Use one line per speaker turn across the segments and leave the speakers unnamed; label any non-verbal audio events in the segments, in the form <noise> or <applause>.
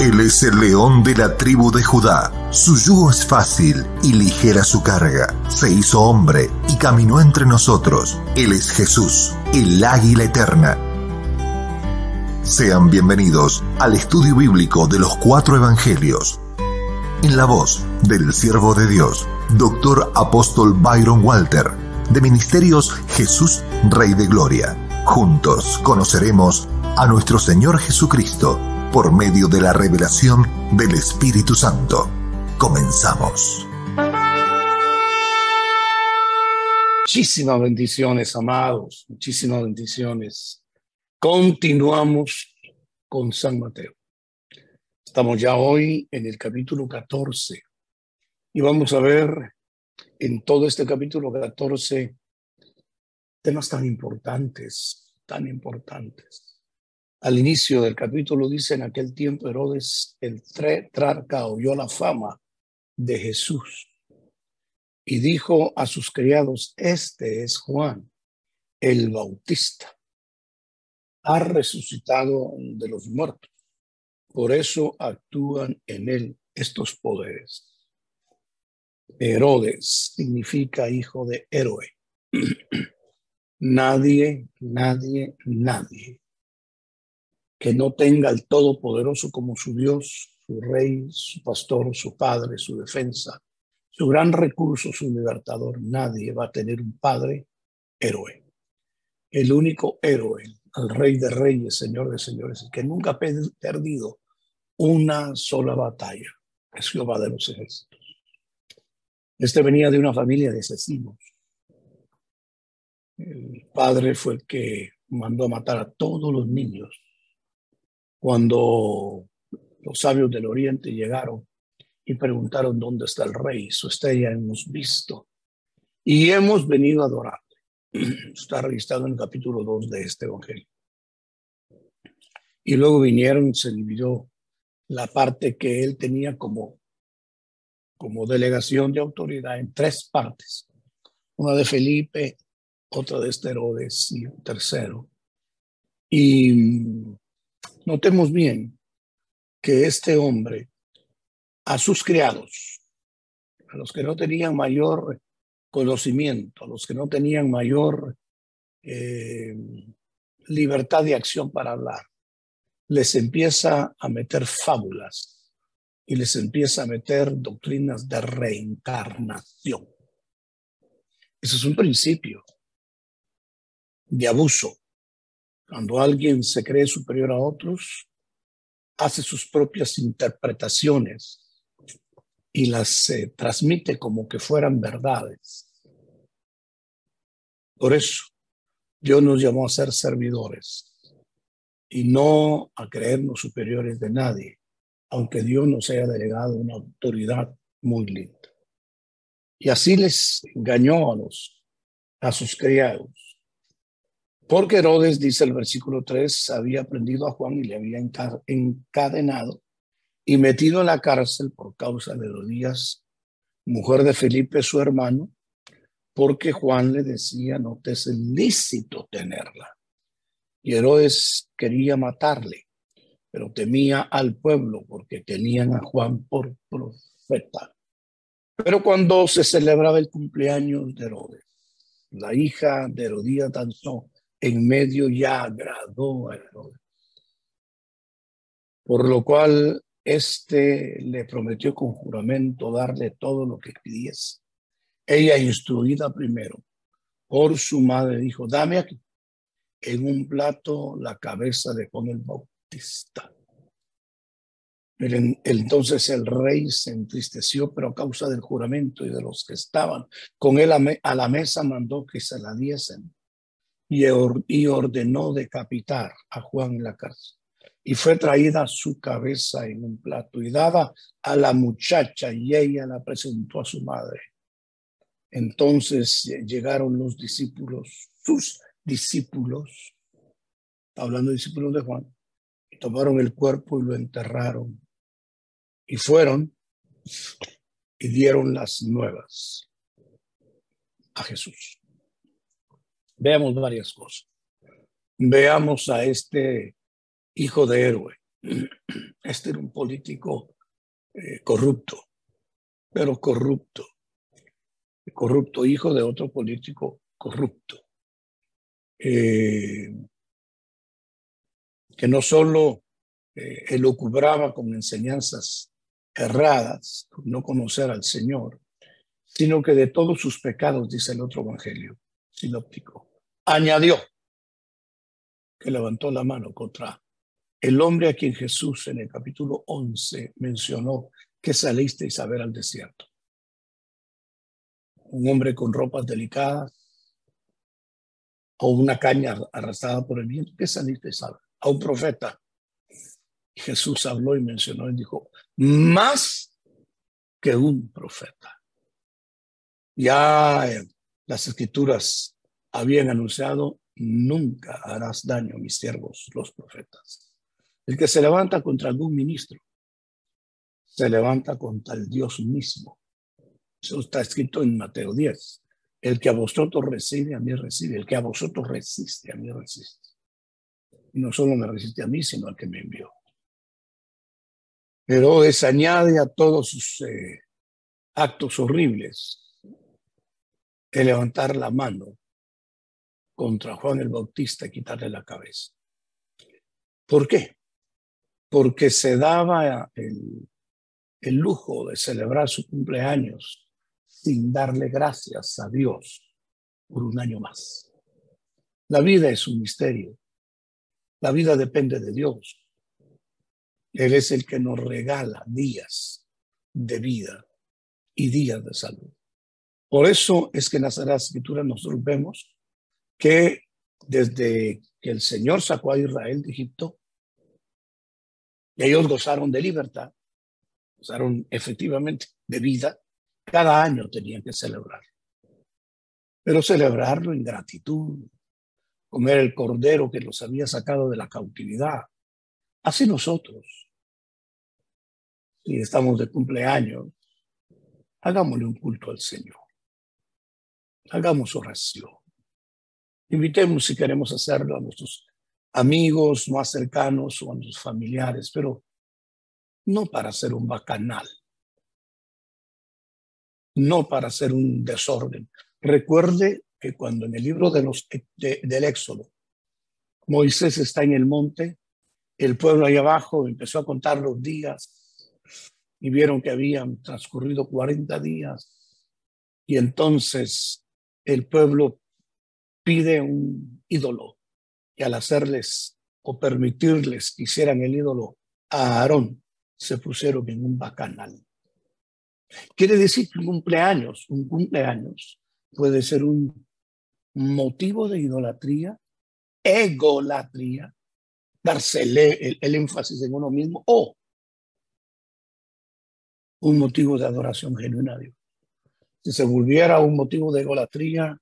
Él es el león de la tribu de Judá. Su yugo es fácil y ligera su carga. Se hizo hombre y caminó entre nosotros. Él es Jesús, el águila eterna. Sean bienvenidos al estudio bíblico de los cuatro evangelios. En la voz del siervo de Dios, Doctor Apóstol Byron Walter, de Ministerios Jesús, Rey de Gloria. Juntos conoceremos a nuestro Señor Jesucristo por medio de la revelación del Espíritu Santo. Comenzamos.
Muchísimas bendiciones, amados, muchísimas bendiciones. Continuamos con San Mateo. Estamos ya hoy en el capítulo 14 y vamos a ver en todo este capítulo 14 temas tan importantes, tan importantes. Al inicio del capítulo dice, en aquel tiempo Herodes el tetrarca oyó la fama de Jesús y dijo a sus criados, este es Juan, el Bautista. Ha resucitado de los muertos. Por eso actúan en él estos poderes. Herodes significa hijo de héroe. <clears throat> nadie, nadie, nadie que no tenga al Todopoderoso como su Dios, su Rey, su Pastor, su Padre, su defensa, su gran recurso, su libertador. Nadie va a tener un Padre héroe. El único héroe, el Rey de Reyes, Señor de Señores, que nunca ha perdido una sola batalla, es Jehová de los ejércitos. Este venía de una familia de asesinos. El padre fue el que mandó matar a todos los niños cuando los sabios del oriente llegaron y preguntaron dónde está el rey, su estrella hemos visto y hemos venido a adorarle. <clears throat> Está registrado en el capítulo 2 de este evangelio. Y luego vinieron, se dividió la parte que él tenía como, como delegación de autoridad en tres partes. Una de Felipe, otra de Esterodes y un tercero. Y Notemos bien que este hombre a sus criados, a los que no tenían mayor conocimiento, a los que no tenían mayor eh, libertad de acción para hablar, les empieza a meter fábulas y les empieza a meter doctrinas de reencarnación. Ese es un principio de abuso cuando alguien se cree superior a otros, hace sus propias interpretaciones y las eh, transmite como que fueran verdades. Por eso, Dios nos llamó a ser servidores y no a creernos superiores de nadie, aunque Dios nos haya delegado una autoridad muy linda. Y así les engañó a los a sus criados porque Herodes, dice el versículo 3, había prendido a Juan y le había encadenado y metido en la cárcel por causa de Herodías, mujer de Felipe, su hermano, porque Juan le decía, no te es lícito tenerla. Y Herodes quería matarle, pero temía al pueblo porque tenían a Juan por profeta. Pero cuando se celebraba el cumpleaños de Herodes, la hija de Herodías danzó en medio ya agradó a Herodes. Por lo cual éste le prometió con juramento darle todo lo que pidiese. Ella, instruida primero por su madre, dijo, dame aquí en un plato la cabeza de Juan el Bautista. Entonces el rey se entristeció, pero a causa del juramento y de los que estaban con él a la mesa mandó que se la diesen y, ordenó decapitar a Juan en la cárcel. Y fue traída su cabeza en un plato y dada a la muchacha y ella la presentó a su madre. Entonces llegaron los discípulos, sus discípulos, hablando de discípulos de Juan, y tomaron el cuerpo y lo enterraron. Y fueron y dieron las nuevas a Jesús. Veamos varias cosas. Veamos a este hijo de héroe, Este era un político eh, corrupto, pero corrupto, corrupto, hijo de otro político corrupto, eh, que no solo eh, elucubraba con enseñanzas erradas, por no conocer al Señor, sino que de todos sus pecados, dice el otro evangelio sinóptico, añadió que levantó la mano contra el hombre a quien Jesús en el capítulo 11 mencionó que salisteis a ver al desierto. Un hombre con ropas delicadas o una caña arrastrada por el viento, ¿qué salisteis a ver? A un profeta. Jesús habló y mencionó y dijo, más que un profeta. Ya las escrituras habían anunciado, nunca harás daño mis siervos, los profetas. El que se levanta contra algún ministro, se levanta contra el Dios mismo. Eso está escrito en Mateo 10. El que a vosotros recibe, a mí recibe. El que a vosotros resiste, a mí resiste. Y no solo me resiste a mí, sino al que me envió. Pero es añade a todos sus eh, actos horribles el levantar la mano contra Juan el Bautista y quitarle la cabeza. ¿Por qué? Porque se daba el, lujo de celebrar su cumpleaños sin darle gracias a Dios por un año más. La vida es un misterio. La vida depende de Dios. Él es el que nos regala días de vida y días de salud. Por eso es que en la Sagrada Escritura nosotros vemos que desde que el Señor sacó a Israel de Egipto, ellos gozaron de libertad, gozaron efectivamente de vida, cada año tenían que celebrar. Pero celebrarlo en gratitud, comer el cordero que los había sacado de la cautividad. Así nosotros, si estamos de cumpleaños, hagámosle un culto al Señor. Hagamos oración. Invitemos si queremos hacerlo a nuestros amigos más cercanos o a nuestros familiares, pero no para hacer un bacanal, no para hacer un desorden. Recuerde que cuando en el libro de los, del Éxodo, Moisés está en el monte, el pueblo ahí abajo empezó a contar los días y vieron que habían transcurrido 40 días. Y entonces el pueblo pide un ídolo y al hacerles o permitirles que hicieran el ídolo a Aarón, se pusieron en un bacanal. Quiere decir que un cumpleaños, un cumpleaños puede ser un motivo de idolatría, egolatría, darse el, el énfasis en uno mismo o un motivo de adoración genuina a Dios. Si se volviera un motivo de idolatría,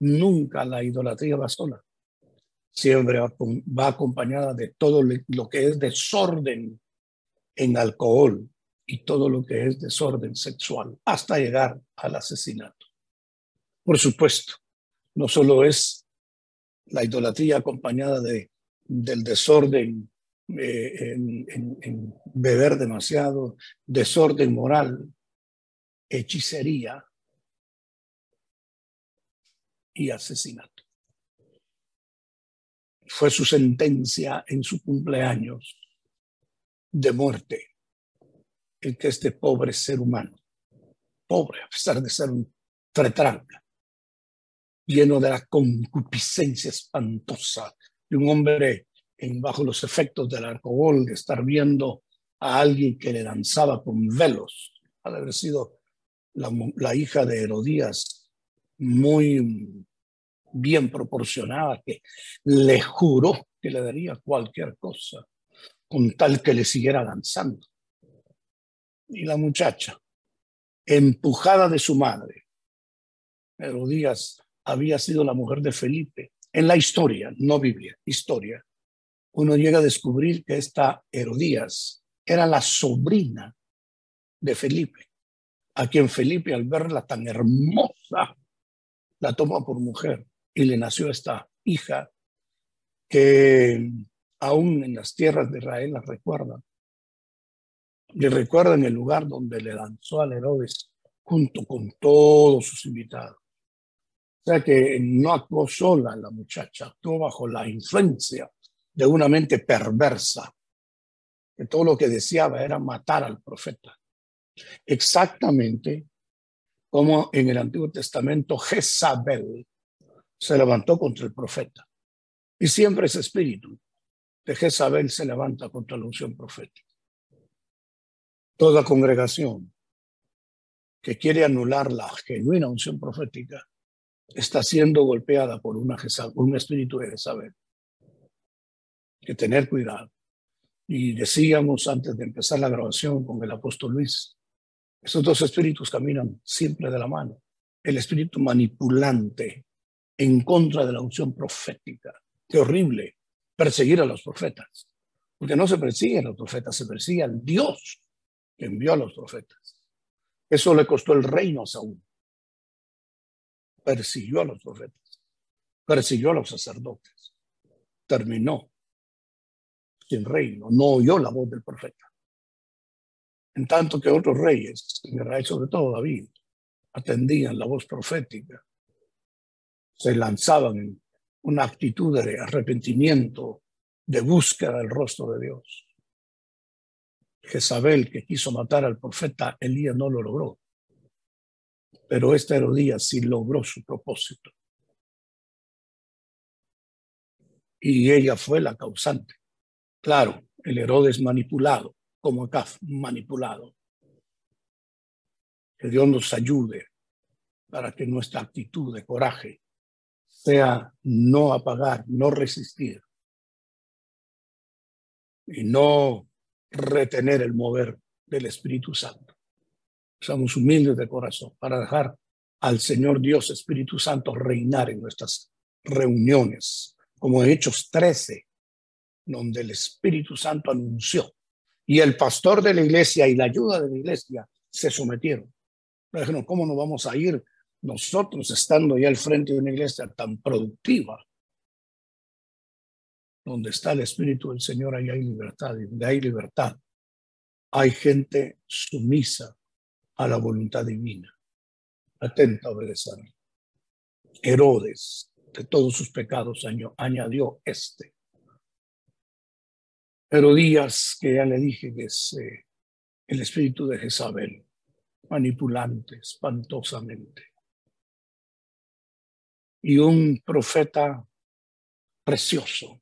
nunca la idolatría va sola. Siempre va acompañada de todo lo que es desorden en alcohol y todo lo que es desorden sexual, hasta llegar al asesinato. Por supuesto, no solo es la idolatría acompañada de, del desorden eh, en beber demasiado, desorden moral, hechicería, y asesinato. Fue su sentencia en su cumpleaños de muerte el que este pobre ser humano, pobre a pesar de ser un tretranca, lleno de la concupiscencia espantosa de un hombre en, bajo los efectos del alcohol, de estar viendo a alguien que le danzaba con velos, al haber sido la hija de Herodías, muy bien proporcionada que le juró que le daría cualquier cosa con tal que le siguiera danzando. Y la muchacha, empujada de su madre, Herodías había sido la mujer de Felipe. En la historia, no Biblia, historia, uno llega a descubrir que esta Herodías era la sobrina de Felipe, a quien Felipe al verla tan hermosa, la toma por mujer y le nació esta hija que aún en las tierras de Israel las recuerdan. Le recuerdan el lugar donde le lanzó al Herodes junto con todos sus invitados. O sea que no actuó sola la muchacha, actuó bajo la influencia de una mente perversa, que todo lo que deseaba era matar al profeta. Exactamente como en el Antiguo Testamento Jezabel se levantó contra el profeta. Y siempre ese espíritu de Jezabel se levanta contra la unción profética. Toda congregación que quiere anular la genuina unción profética está siendo golpeada por un espíritu de Jezabel. Que tener cuidado. Y decíamos antes de empezar la grabación con el apóstol Luis, esos dos espíritus caminan siempre de la mano. El espíritu manipulante en contra de la unción profética. Qué horrible perseguir a los profetas. Porque no se persigue a los profetas, se persigue al Dios que envió a los profetas. Eso le costó el reino a Saúl. Persiguió a los profetas, persiguió a los sacerdotes, terminó sin reino, no oyó la voz del profeta. En tanto que otros reyes, en Israel sobre todo David, atendían la voz profética, se lanzaban una actitud de arrepentimiento, de búsqueda del rostro de Dios. Jezabel, que quiso matar al profeta Elías, no lo logró. Pero esta Herodías sí logró su propósito. Y ella fue la causante. Claro, el Herodes manipulado, como acá, manipulado. Que Dios nos ayude para que nuestra actitud de coraje sea no apagar, no resistir y no retener el mover del Espíritu Santo. Somos humildes de corazón para dejar al Señor Dios Espíritu Santo reinar en nuestras reuniones, como en Hechos 13, donde el Espíritu Santo anunció y el pastor de la iglesia y la ayuda de la iglesia se sometieron. Pero ¿cómo nos vamos a ir nosotros estando ya al frente de una iglesia tan productiva, donde está el Espíritu del Señor, ahí hay libertad, y donde hay libertad, hay gente sumisa a la voluntad divina, atenta a obedecer. Herodes, de todos sus pecados, añadió este. Herodías, que ya le dije que es eh, el espíritu de Jezabel, manipulante, espantosamente y un profeta precioso,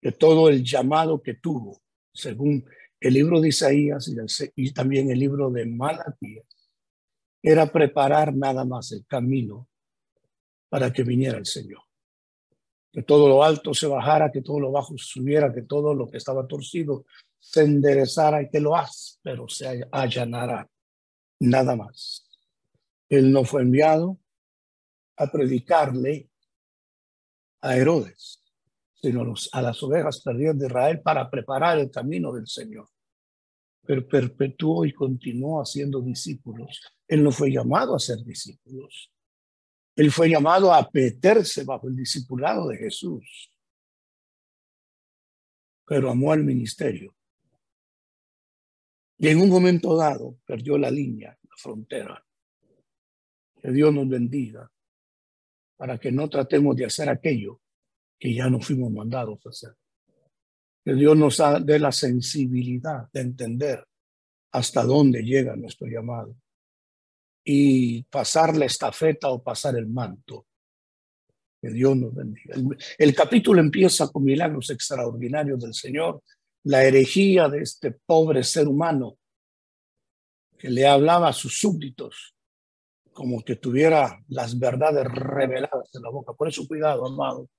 de todo el llamado que tuvo, según el libro de Isaías y, también el libro de Malaquías, era preparar nada más el camino para que viniera el Señor. Que todo lo alto se bajara, que todo lo bajo subiera, que todo lo que estaba torcido se enderezara y que lo áspero se allanara. Nada más. Él no fue enviado a predicarle a Herodes, sino a las ovejas perdidas de Israel para preparar el camino del Señor. Pero perpetuó y continuó haciendo discípulos. Él no fue llamado a ser discípulos. Él fue llamado a meterse bajo el discipulado de Jesús. Pero amó al ministerio. Y en un momento dado perdió la línea, la frontera. Que Dios nos bendiga para que no tratemos de hacer aquello que ya no fuimos mandados a hacer. Que Dios nos dé la sensibilidad de entender hasta dónde llega nuestro llamado y pasar la estafeta o pasar el manto. Que Dios nos bendiga. El, el capítulo empieza con milagros extraordinarios del Señor, la herejía de este pobre ser humano que le hablaba a sus súbditos como que tuviera las verdades reveladas en la boca. Por eso cuidado, amado,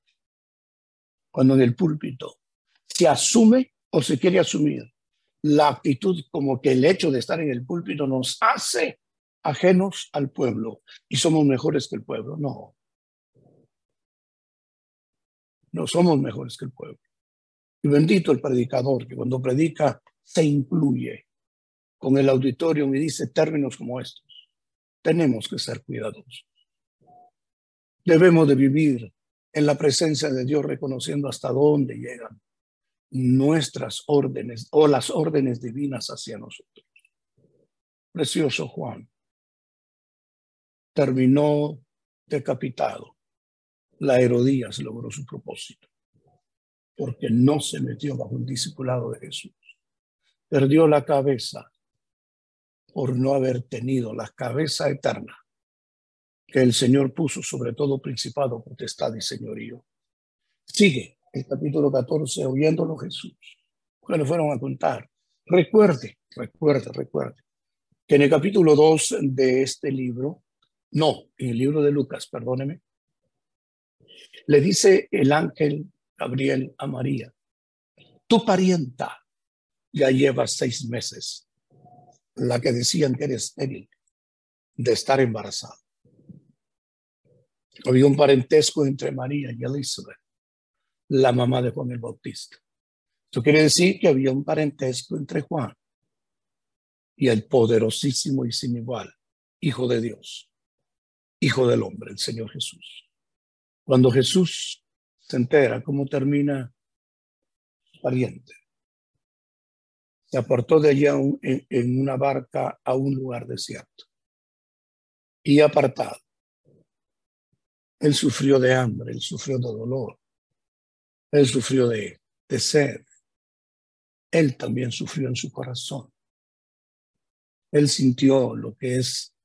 cuando en el púlpito se asume o se quiere asumir la actitud como que el hecho de estar en el púlpito nos hace ajenos al pueblo y somos mejores que el pueblo. No. No somos mejores que el pueblo. Y bendito el predicador que cuando predica se incluye con el auditorio y dice términos como estos tenemos que ser cuidadosos. Debemos de vivir en la presencia de Dios, reconociendo hasta dónde llegan nuestras órdenes o las órdenes divinas hacia nosotros. Precioso Juan terminó decapitado. La Herodías logró su propósito porque no se metió bajo el discipulado de Jesús. Perdió la cabeza por no haber tenido la cabeza eterna que el Señor puso sobre todo principado, potestad y señorío. Sigue el capítulo 14 oyéndolo Jesús, le fueron a contar. Recuerde, recuerde, recuerde, que en el capítulo 2 de este libro, no, en el libro de Lucas, perdóneme, le dice el ángel Gabriel a María, tu parienta ya lleva seis meses, la que decían que eres estéril de estar embarazada. Había un parentesco entre María y Elizabeth, la mamá de Juan el Bautista. Eso quiere decir que había un parentesco entre Juan y el poderosísimo y sin igual Hijo de Dios, Hijo del hombre, el Señor Jesús. Cuando Jesús se entera cómo termina pariente, se apartó de allá en una barca a un lugar desierto y apartado él sufrió de hambre, él sufrió de dolor, él sufrió de, de sed. Él también sufrió en su corazón. Él sintió lo que es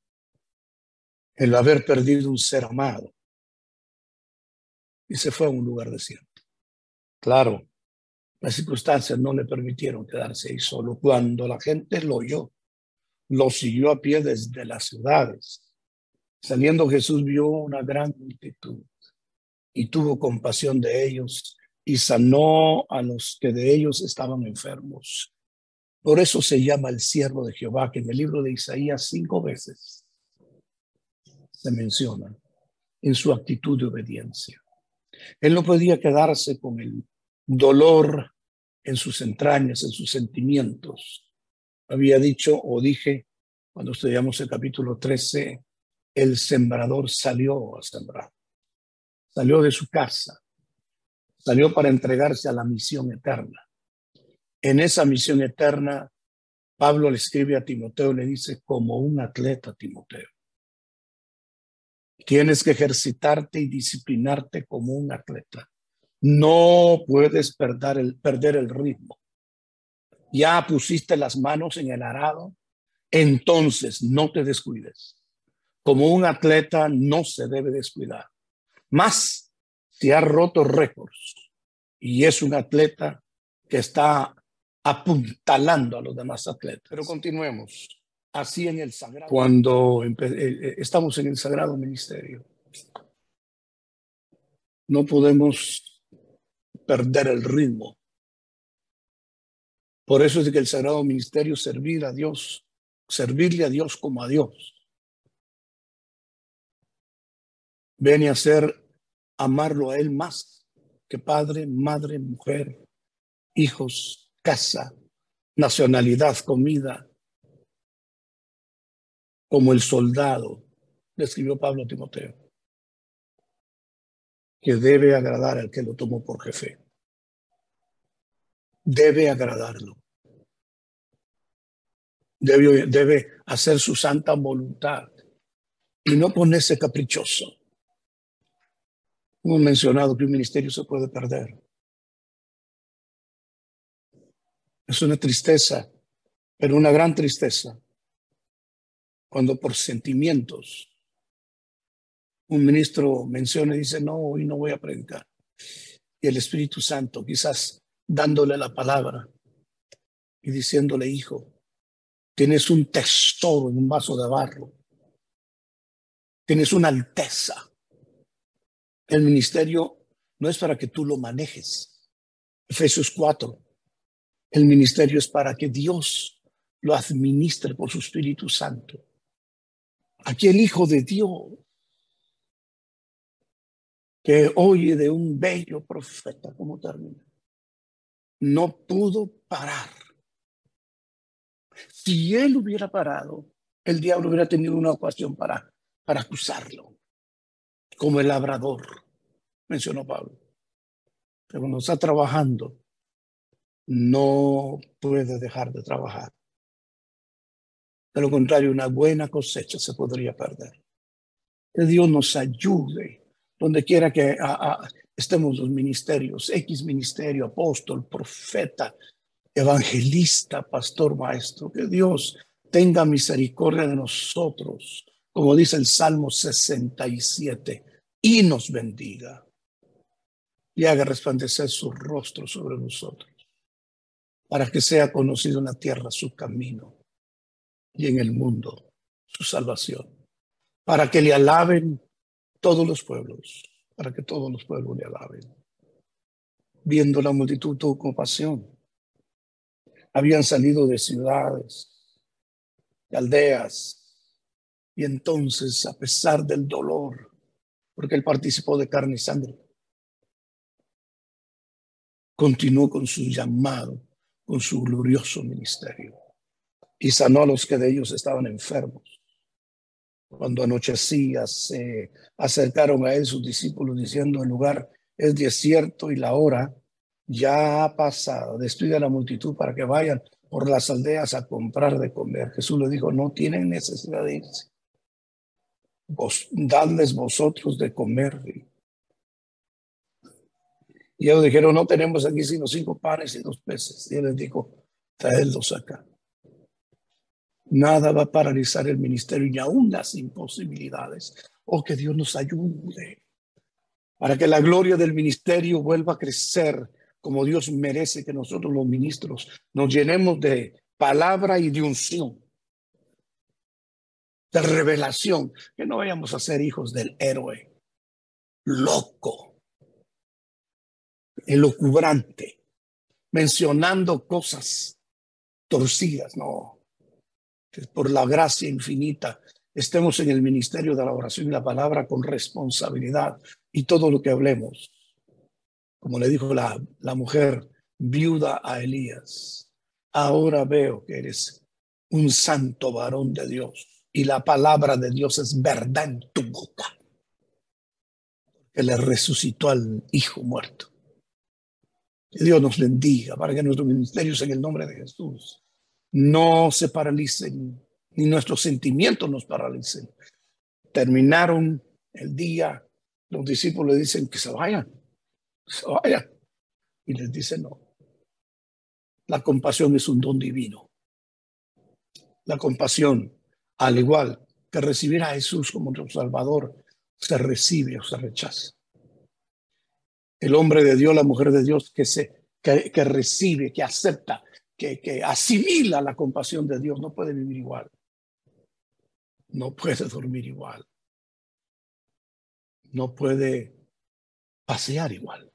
el haber perdido un ser amado. Y se fue a un lugar desierto. Claro, las circunstancias no le permitieron quedarse ahí solo. Cuando la gente lo oyó, lo siguió a pie desde las ciudades, Saliendo Jesús vio una gran multitud y tuvo compasión de ellos y sanó a los que de ellos estaban enfermos. Por eso se llama el siervo de Jehová, que en el libro de Isaías cinco veces se menciona en su actitud de obediencia. Él no podía quedarse con el dolor en sus entrañas, en sus sentimientos. Había dicho o dije cuando estudiamos el capítulo 13 el sembrador salió a sembrar, salió de su casa, salió para entregarse a la misión eterna. En esa misión eterna, Pablo le escribe a Timoteo, le dice, como un atleta, Timoteo. Tienes que ejercitarte y disciplinarte como un atleta. No puedes perder el, perder el ritmo. Ya pusiste las manos en el arado, entonces no te descuides como un atleta no se debe descuidar. Más si ha roto récords y es un atleta que está apuntalando a los demás atletas. Pero continuemos. Así en el sagrado. Cuando eh, eh, estamos en el sagrado ministerio, no podemos perder el ritmo. Por eso es que el sagrado ministerio servir a Dios, servirle a Dios como a Dios Viene a ser amarlo a Él más que padre, madre, mujer, hijos, casa, nacionalidad, comida, como el soldado, le escribió Pablo Timoteo, que debe agradar al que lo tomó por jefe. Debe agradarlo. Debe, debe hacer su santa voluntad y no ponerse caprichoso. Hemos mencionado que un ministerio se puede perder. Es una tristeza, pero una gran tristeza, cuando por sentimientos un ministro menciona y dice, no, hoy no voy a predicar. Y el Espíritu Santo quizás dándole la palabra y diciéndole, hijo, tienes un tesoro en un vaso de barro, tienes una alteza el ministerio no es para que tú lo manejes. Efesios 4. El ministerio es para que Dios lo administre por su Espíritu Santo. Aquí el Hijo de Dios que oye de un bello profeta, como termina, no pudo parar. Si él hubiera parado, el diablo hubiera tenido una ocasión para, para acusarlo como el labrador mencionó Pablo. Pero cuando está trabajando, no puede dejar de trabajar. De lo contrario, una buena cosecha se podría perder. Que Dios nos ayude donde quiera que estemos los ministerios, X ministerio, apóstol, profeta, evangelista, pastor, maestro. Que Dios tenga misericordia de nosotros, como dice el Salmo 67, y nos bendiga y haga resplandecer su rostro sobre nosotros para que sea conocido en la tierra su camino y en el mundo su salvación, para que le alaben todos los pueblos, para que todos los pueblos le alaben. Viendo la multitud tuvo compasión. Habían salido de ciudades, de aldeas, y entonces, a pesar del dolor, porque él participó de carne y sangre, continuó con su llamado con su glorioso ministerio y sanó a los que de ellos estaban enfermos. Cuando anochecía, se acercaron a él sus discípulos diciendo, el lugar es desierto y la hora ya ha pasado. Despide a la multitud para que vayan por las aldeas a comprar de comer. Jesús le dijo, no tienen necesidad de irse. Vos, dadles vosotros de comer. Y ellos dijeron, no tenemos aquí sino cinco panes y dos peces. Y él les dijo, traedlos acá. Nada va a paralizar el ministerio ni aún las imposibilidades. Oh, que Dios nos ayude para que la gloria del ministerio vuelva a crecer como Dios merece que nosotros los ministros nos llenemos de palabra y de unción, de revelación, que no vayamos a ser hijos del héroe loco elocubrante, mencionando cosas torcidas, no. Por la gracia infinita estemos en el ministerio de la oración y la palabra con responsabilidad y todo lo que hablemos, como le dijo la, la mujer viuda a Elías, ahora veo que eres un santo varón de Dios y la palabra de Dios es verdad en tu boca. Que le resucitó al hijo muerto. Que Dios nos bendiga para que nuestros ministerios en el nombre de Jesús no se paralicen, ni nuestros sentimientos nos paralicen. Terminaron el día, los discípulos le dicen que se vayan, se vayan. Y les dice no. La compasión es un don divino. La compasión, al igual que recibir a Jesús como nuestro Salvador, se recibe o se rechaza el hombre de Dios, la mujer de Dios que, se, que, recibe, que acepta, que, que asimila la compasión de Dios, no puede vivir igual. No puede dormir igual. No puede pasear igual.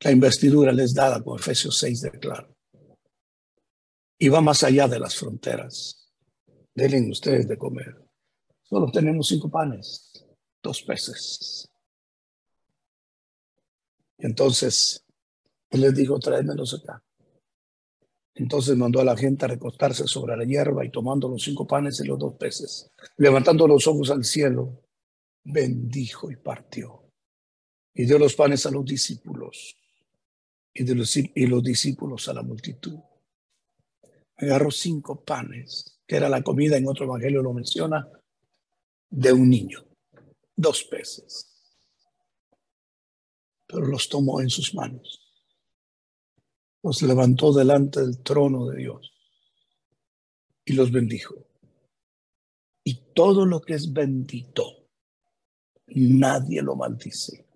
La investidura les dada con Efesios 6 declara. Y va más allá de las fronteras. Denle ustedes de comer. Solo tenemos cinco panes, dos peces. Entonces, él les dijo, tráemelos acá. Entonces mandó a la gente a recostarse sobre la hierba y tomando los cinco panes y los dos peces, levantando los ojos al cielo, bendijo y partió. Y dio los panes a los discípulos y, de los, y los discípulos a la multitud. Agarró cinco panes, que era la comida, en otro evangelio lo menciona, de un niño, dos peces pero los tomó en sus manos. Los levantó delante del trono de Dios y los bendijo. Y todo lo que es bendito, nadie lo maldice.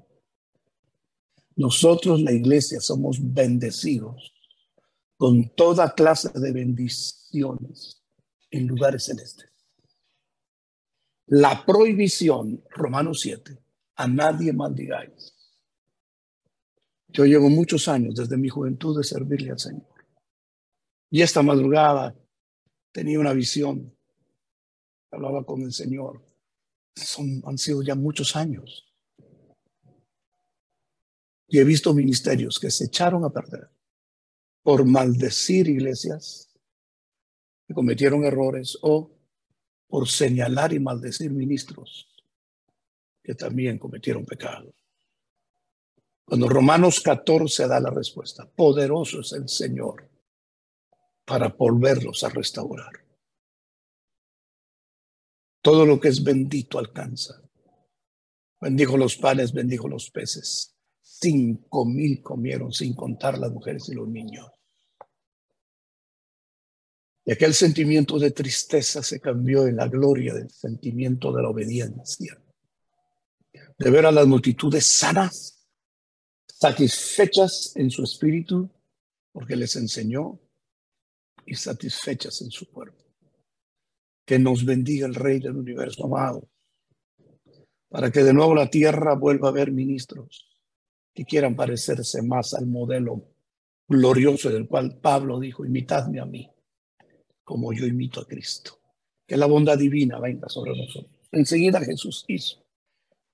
Nosotros, la iglesia, somos bendecidos con toda clase de bendiciones en lugares celestes. La prohibición, Romanos 7, a nadie maldigáis yo llevo muchos años desde mi juventud de servirle al Señor. Y esta madrugada tenía una visión. Hablaba con el Señor. Son, han sido ya muchos años. Y he visto ministerios que se echaron a perder por maldecir iglesias que cometieron errores o por señalar y maldecir ministros que también cometieron pecado. Cuando Romanos 14 da la respuesta, poderoso es el Señor para volverlos a restaurar. Todo lo que es bendito alcanza. Bendijo los panes, bendijo los peces. Cinco mil comieron sin contar las mujeres y los niños. Y aquel sentimiento de tristeza se cambió en la gloria del sentimiento de la obediencia. De ver a las multitudes sanas, satisfechas en su espíritu, porque les enseñó, y satisfechas en su cuerpo. Que nos bendiga el Rey del universo amado, para que de nuevo la tierra vuelva a ver ministros que quieran parecerse más al modelo glorioso del cual Pablo dijo, imitadme a mí, como yo imito a Cristo. Que la bondad divina venga sobre nosotros. Enseguida Jesús hizo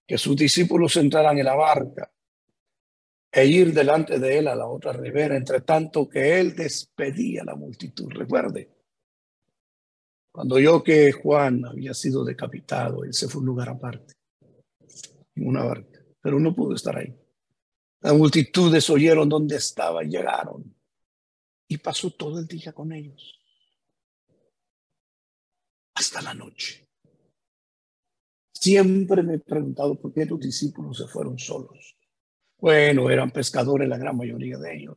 que sus discípulos entraran en la barca e ir delante de él a la otra ribera, entre tanto que él despedía a la multitud. Recuerde, cuando yo que Juan había sido decapitado, él se fue a un lugar aparte, en una barca, pero no pudo estar ahí. Las multitudes oyeron dónde estaba y llegaron. Y pasó todo el día con ellos. Hasta la noche. Siempre me he preguntado por qué los discípulos se fueron solos. Bueno, eran pescadores la gran mayoría de ellos.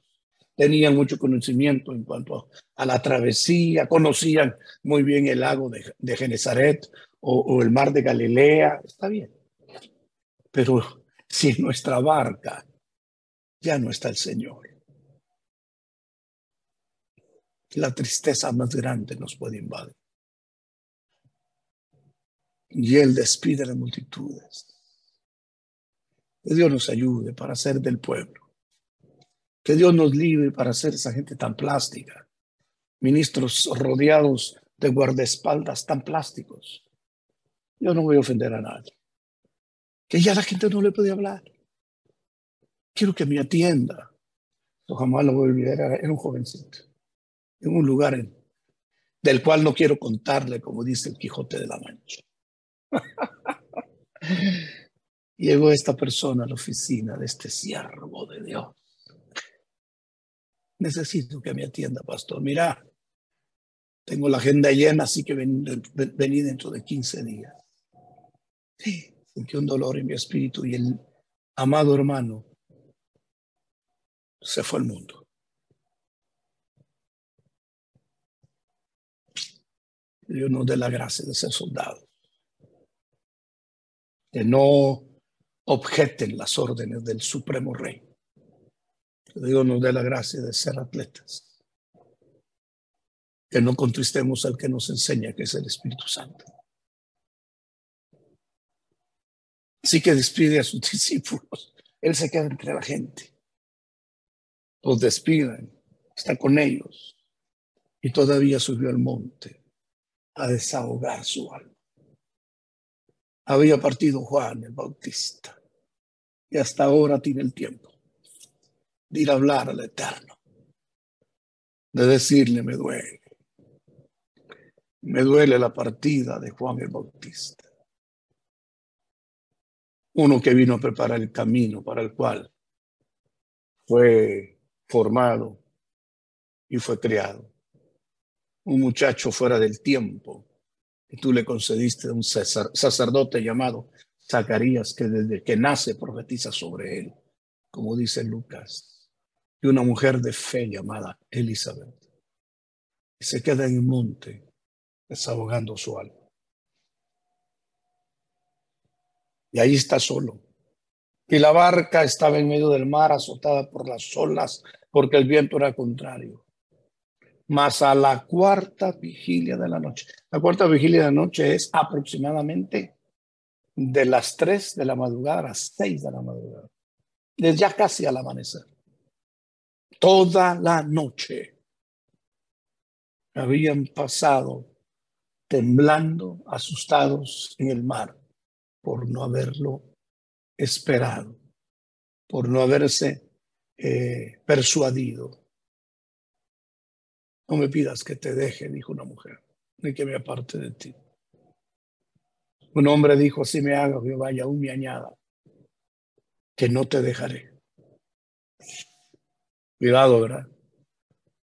Tenían mucho conocimiento en cuanto a, la travesía, conocían muy bien el lago de, de Genezaret o, o el mar de Galilea. Está bien. Pero si en nuestra barca ya no está el Señor, la tristeza más grande nos puede invadir. Y Él despide a las multitudes. Que Dios nos ayude para ser del pueblo. Que Dios nos libre para ser esa gente tan plástica. Ministros rodeados de guardaespaldas tan plásticos. Yo no voy a ofender a nadie. Que ya la gente no le puede hablar. Quiero que me atienda. Yo jamás lo voy a olvidar. Era un jovencito. En un lugar del cual no quiero contarle, como dice el Quijote de la Mancha. <laughs> Llegó esta persona a la oficina de este siervo de Dios. Necesito que me atienda, pastor. Mira, tengo la agenda llena, así que vení dentro de 15 días. Sí, sentí un dolor en mi espíritu y el amado hermano se fue al mundo. Dios nos dé la gracia de ser soldados. Que no objeten las órdenes del Supremo Rey. Dios nos dé la gracia de ser atletas. Que no contristemos al que nos enseña, que es el Espíritu Santo. Así que despide a sus <laughs> discípulos. Él se queda entre la gente. Los despiden, está con ellos. Y todavía subió al monte a desahogar su alma había partido Juan el Bautista y hasta ahora tiene el tiempo de ir a hablar al Eterno, de decirle me duele, me duele la partida de Juan el Bautista, uno que vino a preparar el camino para el cual fue formado y fue criado, un muchacho fuera del tiempo y tú le concediste a un sacerdote llamado Zacarías, que desde que nace profetiza sobre él, como dice Lucas, y una mujer de fe llamada Elizabeth. Se queda en el monte desahogando su alma. Y ahí está solo. Y la barca estaba en medio del mar azotada por las olas porque el viento era contrario más a la cuarta vigilia de la noche. La cuarta vigilia de la noche es aproximadamente de las tres de la madrugada a las seis de la madrugada, desde ya casi al amanecer. Toda la noche habían pasado temblando, asustados en el mar por no haberlo esperado, por no haberse eh, persuadido no me pidas que te deje, dijo una mujer, ni que me aparte de ti. Un hombre dijo, así me haga Jehová y aún me añada, que no te dejaré. Cuidado, ¿verdad?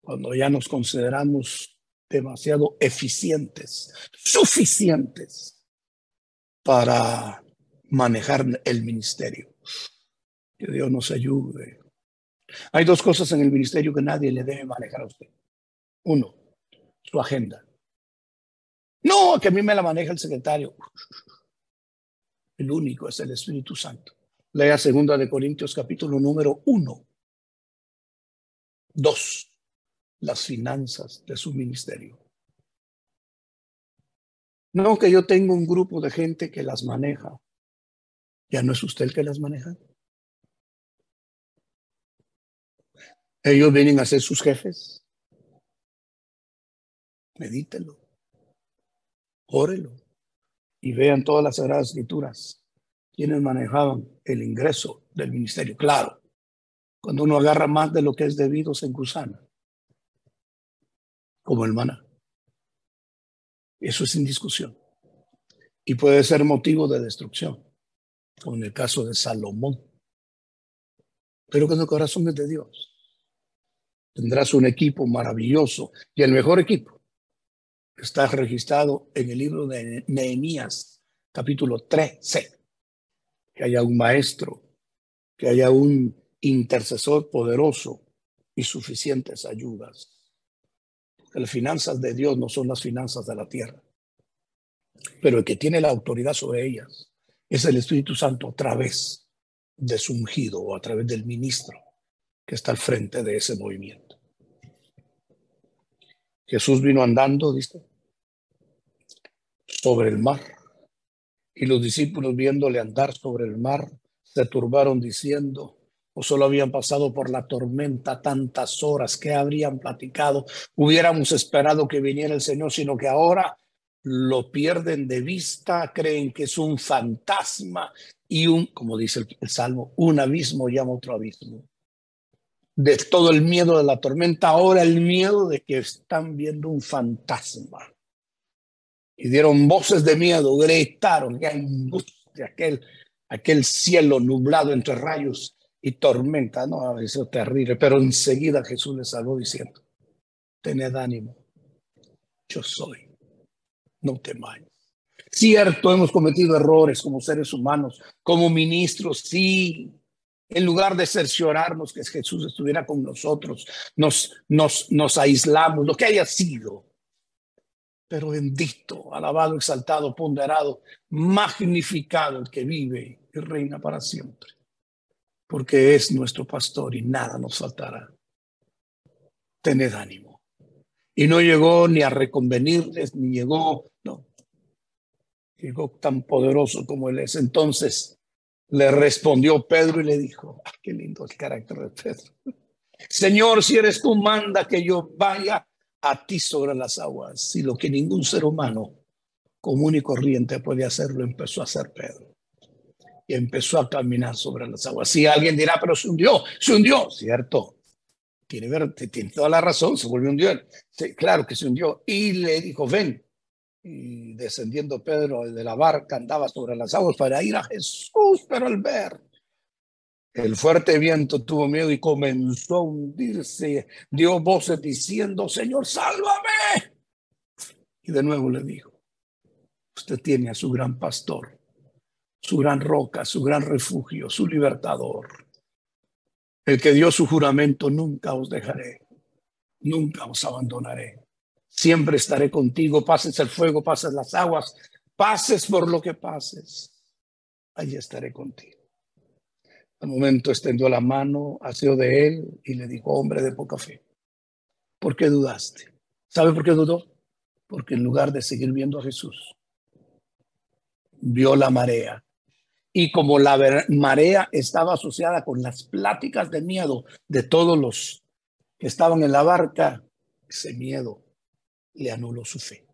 Cuando ya nos consideramos demasiado eficientes, suficientes para manejar el ministerio. Que Dios nos ayude. Hay dos cosas en el ministerio que nadie le debe manejar a usted. Uno, su agenda. No, que a mí me la maneja el secretario. El único es el Espíritu Santo. Lea segunda de Corintios capítulo número uno. Dos, las finanzas de su ministerio. No que yo tengo un grupo de gente que las maneja. ¿Ya no es usted el que las maneja? Ellos vienen a ser sus jefes. Medítelo. Órelo. Y vean todas las Sagradas Escrituras. Quienes manejaban el ingreso del ministerio. Claro, cuando uno agarra más de lo que es debido, se encusana. Como el maná. Eso es sin discusión. Y puede ser motivo de destrucción como en el caso de Salomón. Pero cuando el corazón es de Dios, tendrás un equipo maravilloso y el mejor equipo está registrado en el libro de Nehemías, capítulo 13. Que haya un maestro, que haya un intercesor poderoso y suficientes ayudas. Porque las finanzas de Dios no son las finanzas de la tierra, pero el que tiene la autoridad sobre ellas es el Espíritu Santo a través de su ungido o a través del ministro que está al frente de ese movimiento. Jesús vino andando, dice, sobre el mar. Y los discípulos viéndole andar sobre el mar, se turbaron diciendo, o solo habían pasado por la tormenta tantas horas que habrían platicado, hubiéramos esperado que viniera el Señor, sino que ahora lo pierden de vista, creen que es un fantasma y un, como dice el, Salmo, un abismo llama otro abismo. De todo el miedo de la tormenta, ahora el miedo de que están viendo un fantasma. Y dieron voces de miedo, gritaron, que angustia, aquel, aquel cielo nublado entre rayos y tormenta, no, eso es terrible, pero enseguida Jesús les salvó diciendo, tened ánimo, yo soy no temáis. Cierto, hemos cometido errores como seres humanos, como ministros, sí. En lugar de cerciorarnos que Jesús estuviera con nosotros, nos, nos, nos aislamos, lo que haya sido. Pero bendito, alabado, exaltado, ponderado, magnificado el que vive y reina para siempre. Porque es nuestro pastor y nada nos faltará. Tened ánimo. Y no llegó ni a reconvenirles, ni llegó, no. Llegó tan poderoso como él es. Entonces le respondió Pedro y le dijo, ah, qué lindo el carácter de Pedro. Señor, si eres tú, manda que yo vaya a ti sobre las aguas. Y lo que ningún ser humano común y corriente puede hacerlo, empezó a hacer Pedro. Y empezó a caminar sobre las aguas. Si alguien dirá, pero se hundió, se hundió, cierto tiene, tiene toda la razón, se volvió un dios. claro que se hundió. Y le dijo, ven. Y descendiendo Pedro de la barca andaba sobre las aguas para ir a Jesús, pero al ver el fuerte viento tuvo miedo y comenzó a hundirse. Dio voces diciendo, Señor, sálvame. Y de nuevo le dijo, usted tiene a su gran pastor, su gran roca, su gran refugio, su libertador el que dio su juramento, nunca os dejaré, nunca os abandonaré. Siempre estaré contigo, pases el fuego, pases las aguas, pases por lo que pases, allí estaré contigo. Al momento extendió la mano, asió de él y le dijo, hombre de poca fe, ¿por qué dudaste? ¿Sabe por qué dudó? Porque en lugar de seguir viendo a Jesús, vio la marea y como la marea estaba asociada con las pláticas de miedo de todos los que estaban en la barca, ese miedo le anuló su fe.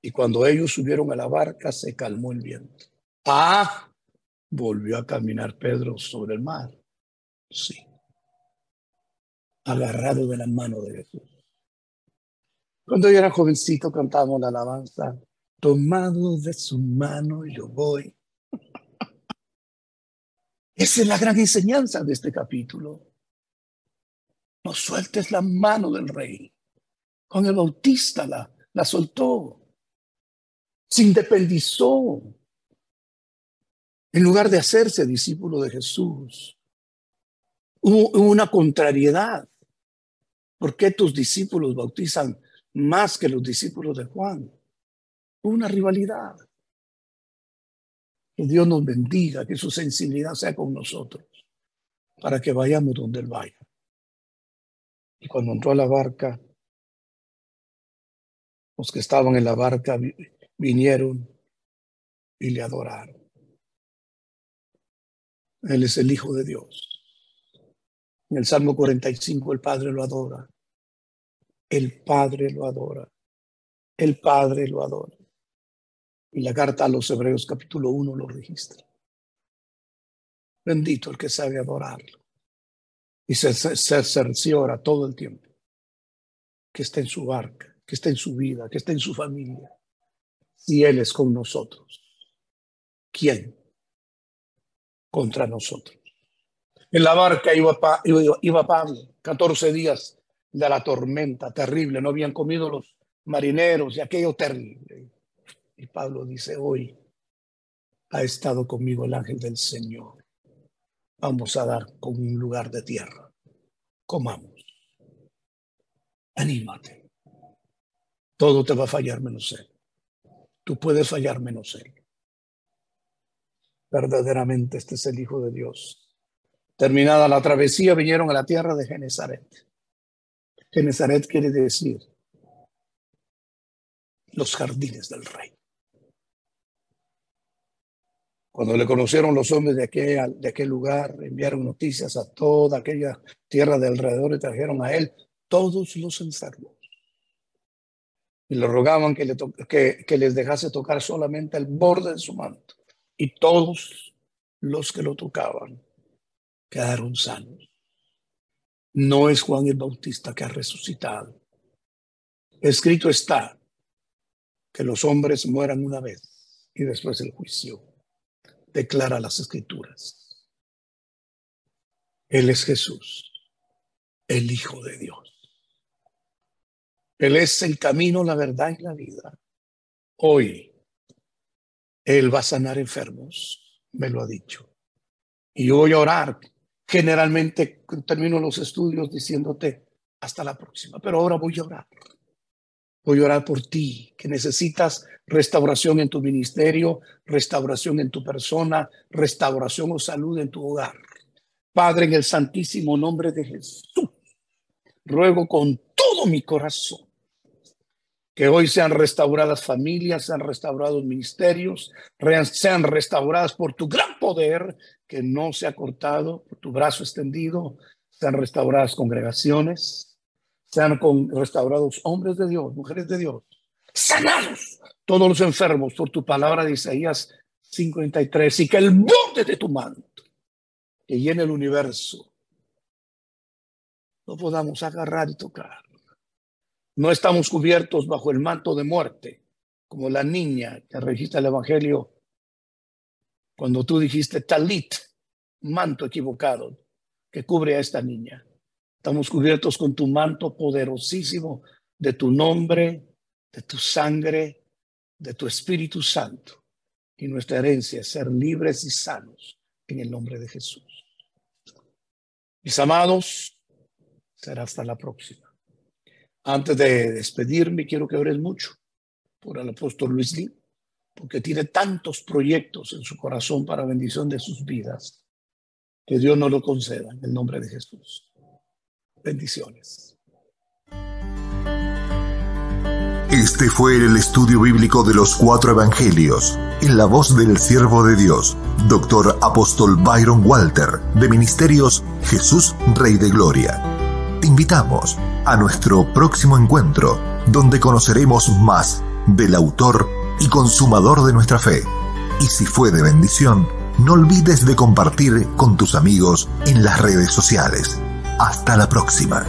Y cuando ellos subieron a la barca, se calmó el viento. Ah, volvió a caminar Pedro sobre el mar. Sí. Agarrado de la mano de Jesús. Cuando yo era jovencito cantábamos la alabanza tomado de su mano yo voy. Esa es la gran enseñanza de este capítulo. No sueltes la mano del rey. Con el Bautista la, la soltó. Se independizó. En lugar de hacerse discípulo de Jesús. Hubo una contrariedad. ¿Por qué tus discípulos bautizan más que los discípulos de Juan? Una rivalidad. Que Dios nos bendiga, que su sensibilidad sea con nosotros, para que vayamos donde Él vaya. Y cuando entró a la barca, los que estaban en la barca vinieron y le adoraron. Él es el Hijo de Dios. En el Salmo 45 el Padre lo adora. El Padre lo adora. El Padre lo adora. Y la carta a los Hebreos capítulo 1 lo registra. Bendito el que sabe adorarlo. Y se, se cerciora todo el tiempo que está en su barca, que está en su vida, que está en su familia. Si Él es con nosotros, ¿quién contra nosotros? En la barca iba, iba, iba Pablo, 14 días de la tormenta terrible, no habían comido los marineros y aquello terrible. Y Pablo dice, hoy ha estado conmigo el ángel del Señor. Vamos a dar con un lugar de tierra. Comamos. Anímate. Todo te va a fallar menos él. Tú puedes fallar menos él. Verdaderamente este es el Hijo de Dios. Terminada la travesía, vinieron a la tierra de Genezaret. Genezaret quiere decir los jardines del rey. Cuando le conocieron los hombres de aquel, de lugar, enviaron noticias a toda aquella tierra de alrededor y trajeron a él todos los enfermos. Y le rogaban que, que les dejase tocar solamente el borde de su manto. Y todos los que lo tocaban quedaron sanos. No es Juan el Bautista que ha resucitado. Escrito está que los hombres mueran una vez y después el juicio declara las escrituras. Él es Jesús, el Hijo de Dios. Él es el camino, la verdad y la vida. Hoy Él va a sanar enfermos, me lo ha dicho. Y yo voy a orar. Generalmente termino los estudios diciéndote hasta la próxima, pero ahora voy a orar. Voy a orar por ti, que necesitas restauración en tu ministerio, restauración en tu persona, restauración o salud en tu hogar. Padre, en el santísimo nombre de Jesús, ruego con todo mi corazón que hoy sean restauradas familias, sean restaurados ministerios, sean restauradas por tu gran poder que no se ha cortado, por tu brazo extendido, sean restauradas congregaciones, sean restaurados hombres de Dios, mujeres de Dios, sanados todos los enfermos por tu palabra de Isaías 53 y que el borde de tu manto que llene el universo no podamos agarrar y tocar. No estamos cubiertos bajo el manto de muerte, como la niña que registra el Evangelio cuando tú dijiste talit, manto equivocado que cubre a esta niña. Estamos cubiertos con tu manto poderosísimo de tu nombre, de tu sangre, de tu Espíritu Santo. Y nuestra herencia es ser libres y sanos en el nombre de Jesús. Mis amados, será hasta la próxima. Antes de despedirme, quiero que ores mucho por el apóstol Luis Lee, porque tiene tantos proyectos en su corazón para bendición de sus vidas. Que Dios nos lo conceda en el nombre de Jesús. Bendiciones.
Este fue el estudio bíblico de los cuatro evangelios, en la voz del siervo de Dios, doctor apóstol Byron Walter, de Ministerios Jesús Rey de Gloria. Te invitamos a nuestro próximo encuentro, donde conoceremos más del autor y consumador de nuestra fe. Y si fue de bendición, no olvides de compartir con tus amigos en las redes sociales. Hasta la próxima.